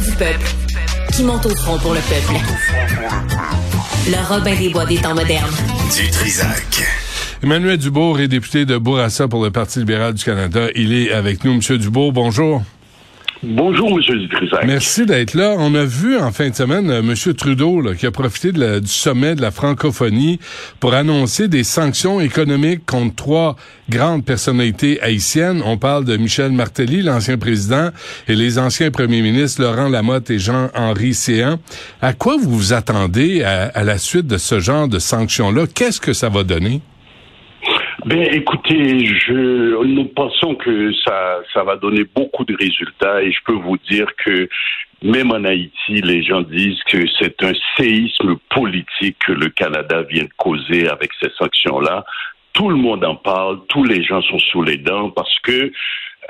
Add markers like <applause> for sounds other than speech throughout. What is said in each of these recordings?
du peuple qui monte au front pour le peuple. Le Robin des Bois des temps modernes. Du Trisac. Emmanuel Dubourg est député de Bourassa pour le Parti libéral du Canada. Il est avec nous. Monsieur Dubourg, bonjour. Bonjour, M. Dutrisac. Merci d'être là. On a vu en fin de semaine euh, M. Trudeau là, qui a profité du sommet de la francophonie pour annoncer des sanctions économiques contre trois grandes personnalités haïtiennes. On parle de Michel Martelly, l'ancien président, et les anciens premiers ministres Laurent Lamotte et Jean-Henri Séan. À quoi vous vous attendez à, à la suite de ce genre de sanctions-là? Qu'est-ce que ça va donner? Ben, écoutez, je, nous pensons que ça, ça va donner beaucoup de résultats et je peux vous dire que même en Haïti, les gens disent que c'est un séisme politique que le Canada vient de causer avec ces sanctions-là. Tout le monde en parle, tous les gens sont sous les dents parce que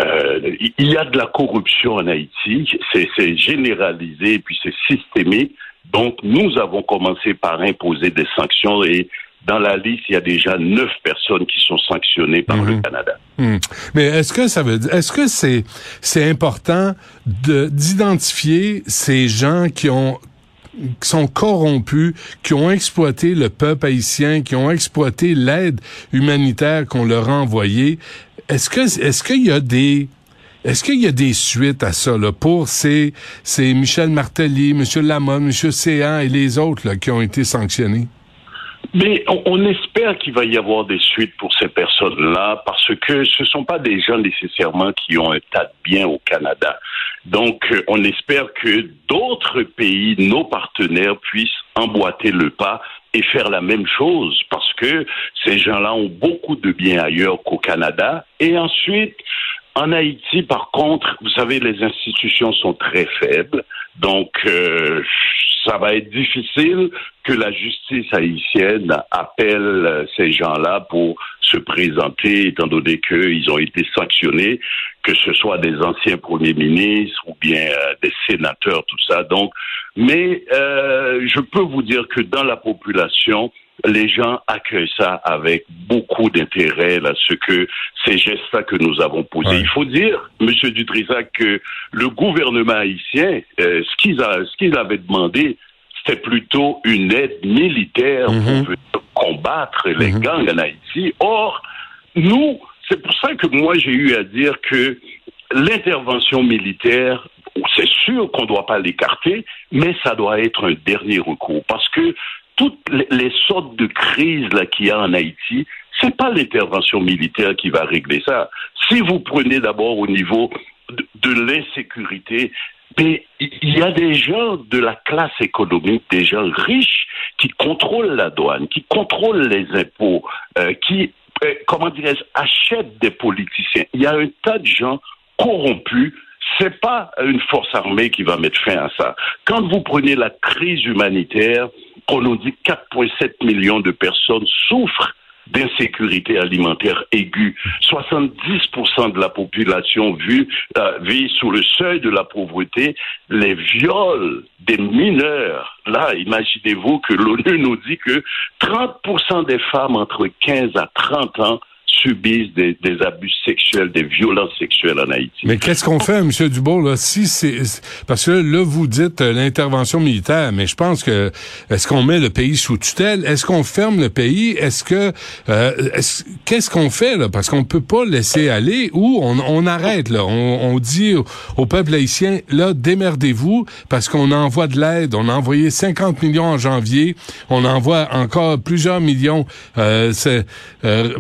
euh, il y a de la corruption en Haïti, c'est généralisé et puis c'est systémique. Donc, nous avons commencé par imposer des sanctions et dans la liste, il y a déjà neuf personnes qui sont sanctionnées par le mhm. Canada. Mhm. Mais est-ce que ça veut dire, est-ce que c'est c'est important de d'identifier ces gens qui ont qui sont corrompus, qui ont exploité le peuple haïtien, qui ont exploité l'aide humanitaire qu'on leur a envoyée? Est-ce que est-ce qu'il y a des est-ce qu'il y a des suites à ça là, pour ces, ces Michel Martelly, M. Lamont, M. Céan et les autres là, qui ont été sanctionnés? Mais on, espère qu'il va y avoir des suites pour ces personnes-là parce que ce ne sont pas des gens nécessairement qui ont un tas de biens au Canada. Donc, euh, on espère que d'autres pays, nos partenaires, puissent emboîter le pas et faire la même chose parce que ces gens-là ont beaucoup de biens ailleurs qu'au Canada. Et ensuite, en Haïti, par contre, vous savez, les institutions sont très faibles. Donc, euh, ça va être difficile que la justice haïtienne appelle ces gens-là pour se présenter, étant donné qu'ils ont été sanctionnés, que ce soit des anciens premiers ministres ou bien euh, des sénateurs, tout ça. Donc, mais euh, je peux vous dire que dans la population, les gens accueillent ça avec beaucoup d'intérêt, là, ce que ces gestes-là que nous avons posés. Il faut dire, Monsieur Dutrisac, que le gouvernement haïtien, euh, ce qu'ils ce qu'ils avaient demandé, c'était plutôt une aide militaire pour mhm. combattre les mhm. gangs en Haïti. Or, nous, c'est pour ça que moi j'ai eu à dire que l'intervention militaire, c'est sûr qu'on ne doit pas l'écarter, mais ça doit être un dernier recours parce que toutes les, sortes de crises là qu'il y a en Haïti, c'est pas l'intervention militaire qui va régler ça. Si vous prenez d'abord au niveau de, l'insécurité, mais il y a des gens de la classe économique, des gens riches qui contrôlent la douane, qui contrôlent les impôts, euh, qui, euh, comment dirais-je, achètent des politiciens. Il y a un tas de gens corrompus c'est pas une force armée qui va mettre fin à ça. Quand vous prenez la crise humanitaire, on nous dit 4,7 millions de personnes souffrent d'insécurité alimentaire aiguë. 70% de la population vit, euh, vit sous le seuil de la pauvreté. Les viols des mineurs, là, imaginez-vous que l'ONU nous dit que 30% des femmes entre 15 à 30 ans subissent des, abus sexuels, des violences sexuelles en Haïti. Mais qu'est-ce qu'on fait, M. Dubourg, là, si c'est parce que là, vous dites euh, l'intervention militaire, mais je pense que est-ce qu'on met le pays sous tutelle? Est-ce qu'on ferme le pays? Est-ce que euh, qu'est-ce qu'on fait là? Parce qu'on peut pas laisser aller ou on, arrête là. On, dit au, peuple haïtien, là, démerdez-vous parce qu'on envoie de l'aide. On a envoyé 50 millions en janvier. On envoie encore plusieurs millions. Euh, c'est euh,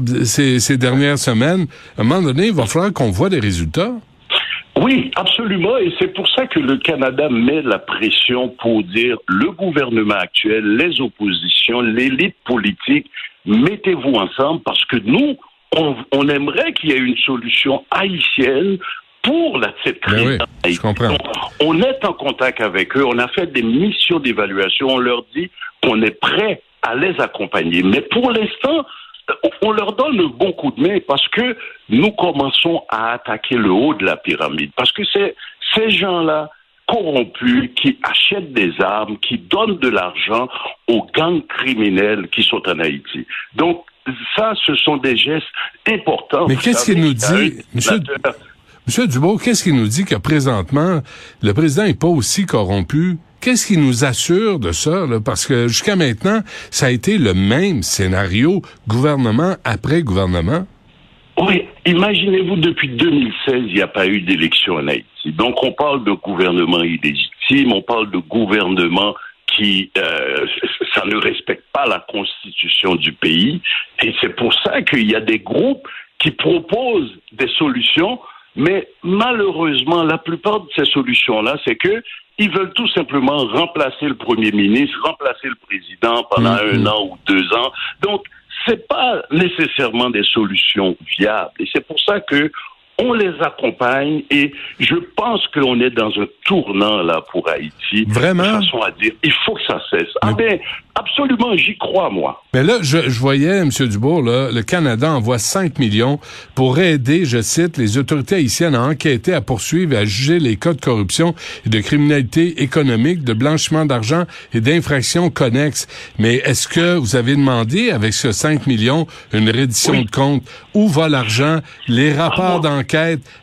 ces dernières semaines, à un moment donné, il va falloir qu'on voit des résultats. Oui, absolument. Et c'est pour ça que le Canada met la pression pour dire le gouvernement actuel, les oppositions, l'élite politique, mettez-vous ensemble parce que nous, on, aimerait qu'il y ait une solution haïtienne pour la, cette ben crise. on est en contact avec eux, on a fait des missions d'évaluation, on leur dit qu'on est prêt à les accompagner. Mais pour l'instant, on leur donne le bon coup de main parce que nous commençons à attaquer le haut de la pyramide. Parce que c'est ces gens-là corrompus qui achètent des armes, qui donnent de l'argent aux gangs criminels qui sont en Haïti. Donc, ça, ce sont des gestes importants. Mais qu'est-ce qu'il nous dit, monsieur... Monsieur Dubois, qu'est-ce qui nous dit que présentement, le président n'est pas aussi corrompu? Qu'est-ce qui nous assure de ça? Parce que jusqu'à maintenant, ça a été le même scénario, gouvernement après gouvernement. Oui, imaginez-vous, depuis 2016, il n'y a pas eu d'élection en Haïti. Donc on parle de gouvernement illégitime, on parle de gouvernement qui euh, ça ne respecte pas la constitution du pays. Et c'est pour ça qu'il y a des groupes qui proposent des solutions, mais malheureusement, la plupart de ces solutions-là, c'est que ils veulent tout simplement remplacer le premier ministre, remplacer le président pendant mm-hmm. un an ou deux ans. Donc, c'est pas nécessairement des solutions viables. Et c'est pour ça que on les accompagne et je pense qu'on est dans un tournant là pour Haïti. Vraiment? De façon à dire, il faut que ça cesse. Ah ben, absolument, j'y crois, moi. Mais là, je, je voyais, M. Dubourg, là, le Canada envoie 5 millions pour aider, je cite, les autorités haïtiennes à enquêter, à poursuivre et à juger les cas de corruption et de criminalité économique, de blanchiment d'argent et d'infractions connexes. Mais est-ce que vous avez demandé, avec ce 5 millions, une reddition de compte? Où va l'argent? Les rapports ah, d'enquête?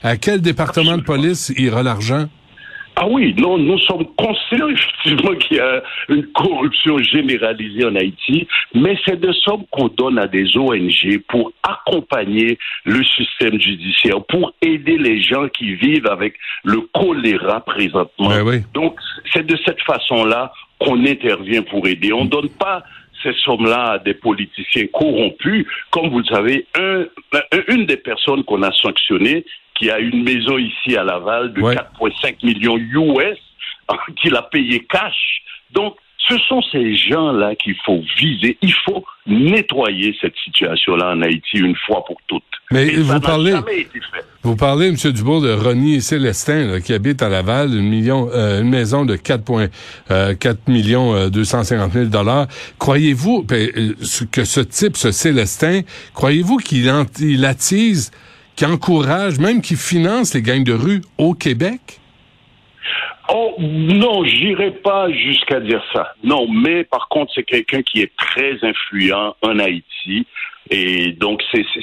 À quel département de police ira l'argent? Ah oui, non, nous sommes conscients <laughs> effectivement qu'il y a une corruption généralisée en Haïti, mais c'est des sommes qu'on donne à des ONG pour accompagner le système judiciaire, pour aider les gens qui vivent avec le choléra présentement. Ben Donc, c'est de cette façon-là qu'on intervient pour aider. On ne donne pas ces sommes-là à des politiciens corrompus. Comme vous le savez, un, une des personnes qu'on a sanctionnées, qui a une maison ici à Laval de 4,5 millions US, <laughs> qu'il a payé cash. Donc, ce sont ces gens-là qu'il faut viser. Il faut nettoyer cette situation-là en Haïti une fois pour toutes. Mais vous parlez, vous parlez, M. Dubourg, de Ronnie Célestin, qui habite à Laval, une, million, euh, une maison de 4, euh, 4 millions 250 euh, 000 dollars. Croyez-vous ben, euh, que ce type, ce Célestin, croyez-vous qu'il attise qui encourage, même qui finance les gangs de rue au Québec? Oh non, j'irai pas jusqu'à dire ça. Non, mais par contre, c'est quelqu'un qui est très influent en Haïti. Et donc,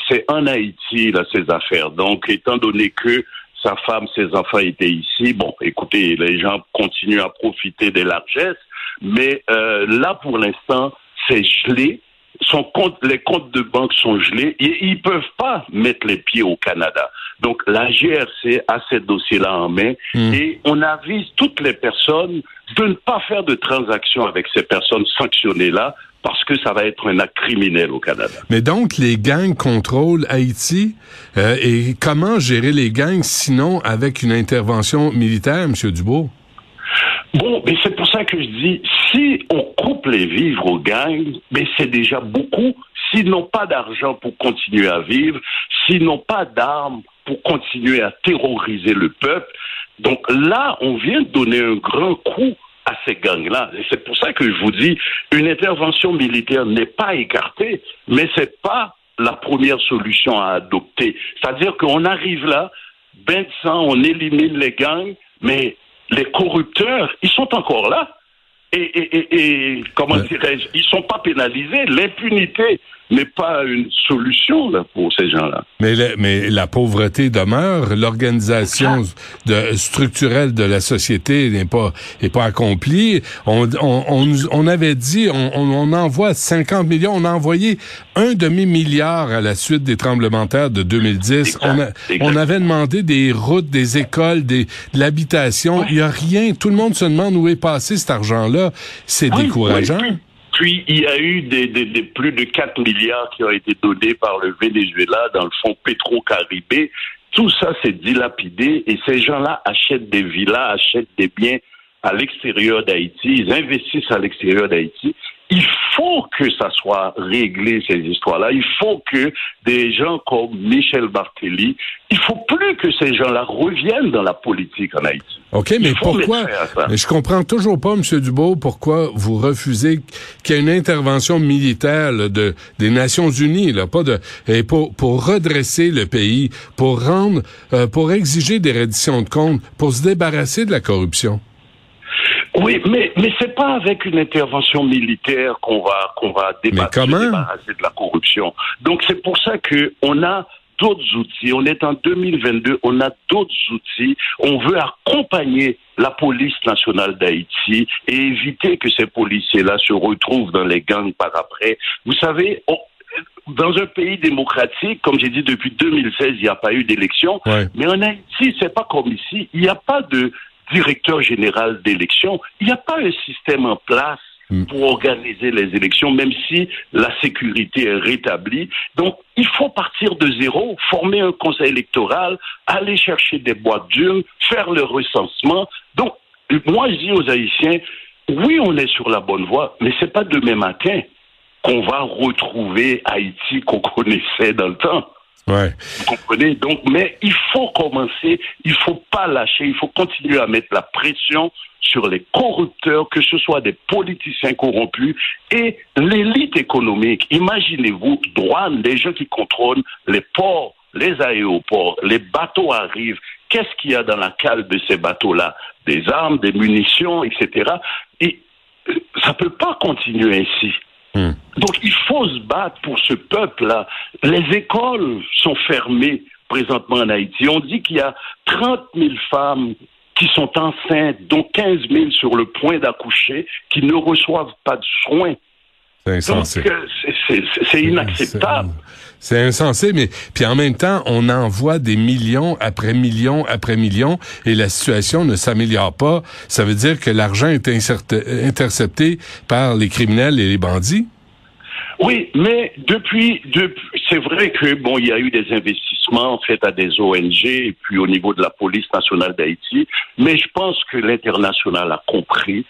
c'est en Haïti, là, ses affaires. Donc, étant donné que sa femme, ses enfants étaient ici, bon, écoutez, les gens continuent à profiter des largesses. Mais euh, là, pour l'instant, c'est gelé son compte, les comptes de banque sont gelés et ils peuvent pas mettre les pieds au Canada. Donc la GRC a ces dossiers-là en main hmm. et on avise toutes les personnes de ne pas faire de transactions avec ces personnes sanctionnées-là parce que ça va être un acte criminel au Canada. Mais donc, les gangs contrôlent Haïti. Euh, et comment gérer les gangs sinon avec une intervention militaire, M. Dubois? Bon, mais c'est pour ça que je dis, si on coupe les vivres aux gangs, mais c'est déjà beaucoup. S'ils n'ont pas d'argent pour continuer à vivre, s'ils n'ont pas d'armes pour continuer à terroriser le peuple, donc là, on vient de donner un grand coup à ces gangs-là. Et c'est pour ça que je vous dis, une intervention militaire n'est pas écartée, mais c'est pas la première solution à adopter. C'est-à-dire qu'on arrive là, ben sang, on élimine les gangs, mais les corrupteurs, ils sont encore là. Et, et, et, et comment dirais-je, ils sont pas pénalisés. L'impunité n'est pas une solution là, pour ces gens-là. Mais, mais la pauvreté demeure, l'organisation de, structurelle de la société n'est pas est pas accomplie. On, on, on, avait dit on, on, envoie 50 millions, on a envoyé un demi-milliard à la suite des tremblements de terre de 2010. on, on avait demandé des routes, des écoles, des, de l'habitation. Il y a rien. Tout le monde se demande où est passé cet argent-là. C'est décourageant. Puis il y a eu des, plus de 4 milliards qui ont été donnés par le Venezuela dans le fonds Petro-Caribé. Tout ça s'est dilapidé et ces gens-là achètent des villas, achètent des biens à l'extérieur d'Haïti, ils investissent à l'extérieur d'Haïti faut que ça soit réglé, ces histoires-là. Il faut que des gens comme Michel Barthély, il faut plus que ces gens-là reviennent dans la politique en Haïti. OK, mais pourquoi? Mais je comprends toujours pas, M. Dubois, pourquoi vous refusez qu'il y ait une intervention militaire de, des Nations Unies, là, pas de, et pour, pour redresser le pays, pour rendre, euh, pour exiger des redditions de comptes, pour se débarrasser de la corruption. Oui, mais mais c'est pas avec une intervention militaire qu'on va qu'on va débattre, débarrasser de la corruption. Donc c'est pour ça que on a d'autres outils. On est en 2022, on a d'autres outils. On veut accompagner la police nationale d'Haïti et éviter que ces policiers-là se retrouvent dans les gangs par après. Vous savez, dans un pays démocratique, comme j'ai dit depuis 2016, il n'y a pas eu d'élection. Mais en Haïti, c'est pas comme ici. Il n'y a pas de directeur général d'élection. Il n'y a pas un système en place mm. pour organiser les élections, même si la sécurité est rétablie. Donc, il faut partir de zéro, former un conseil électoral, aller chercher des boîtes d'urnes, faire le recensement. Donc, moi, je dis aux Haïtiens, oui, on est sur la bonne voie, mais c'est pas demain matin qu'on va retrouver Haïti qu'on connaissait dans le temps. Ouais. Vous comprenez Donc, mais il faut commencer, il faut pas lâcher, il faut continuer à mettre la pression sur les corrupteurs, que ce soit des politiciens corrompus et l'élite économique. Imaginez-vous, douane, des gens qui contrôlent les ports, les aéroports, les bateaux arrivent. Qu'est-ce qu'il y a dans la cale de ces bateaux-là? Des armes, des munitions, etc. Et ça peut pas continuer ainsi. Hmm. Donc il faut se battre pour ce peuple-là. Les écoles sont fermées présentement en Haïti. On dit qu'il y a 30 000 femmes qui sont enceintes, dont 15 000 sur le point d'accoucher, qui ne reçoivent pas de soins. C'est insensé. Euh, c'est inacceptable. C'est insensé, mais puis en même temps, on envoie des millions après millions après millions et la situation ne s'améliore pas. Ça veut dire que l'argent est intercepté par les criminels et les bandits. Oui, mais depuis, depuis c'est vrai que bon, il y a eu des investissements faits à des ONG et puis au niveau de la police nationale d'Haïti, mais je pense que l'international a compris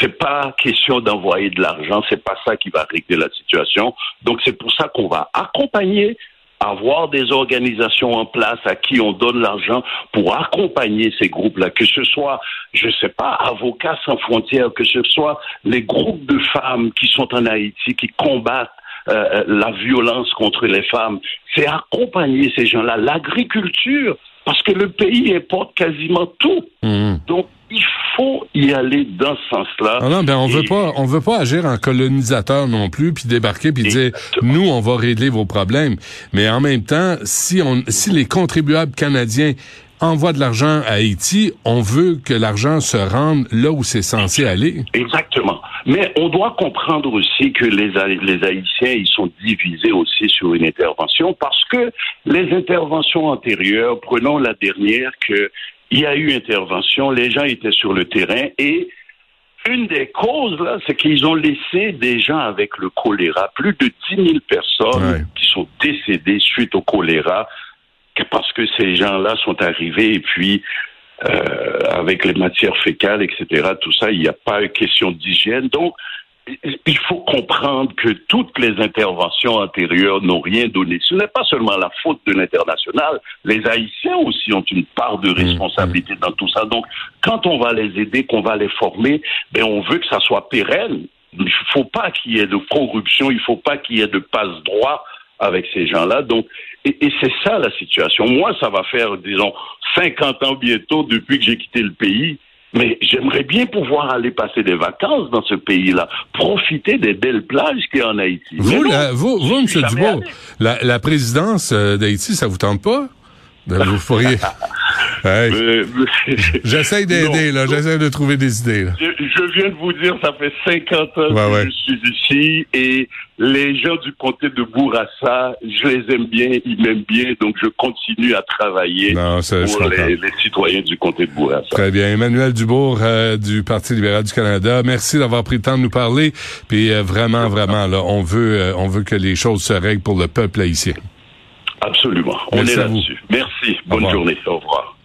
c'est pas question d'envoyer de l'argent, c'est pas ça qui va régler la situation. Donc c'est pour ça qu'on va accompagner avoir des organisations en place à qui on donne l'argent pour accompagner ces groupes-là, que ce soit, je sais pas, avocats sans frontières, que ce soit les groupes de femmes qui sont en Haïti, qui combattent euh, euh, la violence contre les femmes. C'est accompagner ces gens-là. L'agriculture, parce que le pays importe quasiment tout. Mmh. Donc, il faut y aller dans ce sens-là. Ah non, ben on veut pas, on veut pas agir en colonisateur non plus, puis débarquer puis dire nous on va régler vos problèmes. Mais en même temps, si on, si les contribuables canadiens envoient de l'argent à Haïti, on veut que l'argent se rende là où c'est censé aller. Exactement. Mais on doit comprendre aussi que les, les Haïtiens, ils sont divisés aussi sur une intervention parce que les interventions antérieures, prenons la dernière que il y a eu intervention, les gens étaient sur le terrain et une des causes, là, c'est qu'ils ont laissé des gens avec le choléra, plus de 10 000 personnes qui sont décédées suite au choléra, parce que ces gens-là sont arrivés et puis euh, avec les matières fécales, etc., tout ça, il n'y a pas question d'hygiène. Donc, il faut comprendre que toutes les interventions antérieures n'ont rien donné. Ce n'est pas seulement la faute de l'international. Les Haïtiens aussi ont une part de mmh, responsabilité mmh. dans tout ça. Donc, quand on va les aider, qu'on va les former, ben, on veut que ça soit pérenne. Il ne faut pas qu'il y ait de corruption, il ne faut pas qu'il y ait de passe-droit avec ces gens-là. Donc, et, et c'est ça la situation. Moi, ça va faire, disons, 50 ans bientôt depuis que j'ai quitté le pays. Mais j'aimerais bien pouvoir aller passer des vacances dans ce pays-là, profiter des belles plages qu'il y a en Haïti. Vous, vous, vous, M. Dubois, la, la présidence euh, d'Haïti, ça vous tente pas? Ben, vous pourriez. <laughs> J'essaie d'aider, là. J'essaie de trouver des idées. Là. Je, viens de vous dire, ça fait 50 ans que je suis ici et les gens du comté de Bourassa, je les aime bien, ils m'aiment bien, donc je continue à travailler pour les, citoyens du comté de Bourassa. Très bien. Emmanuel Dubourg euh, du Parti libéral du Canada, merci d'avoir pris le temps de nous parler. Puis euh, vraiment, vraiment, là, on veut, euh, on veut que les choses se règlent pour le peuple haïtien. Absolument. On est là-dessus. Merci. Bonne journée. Au revoir.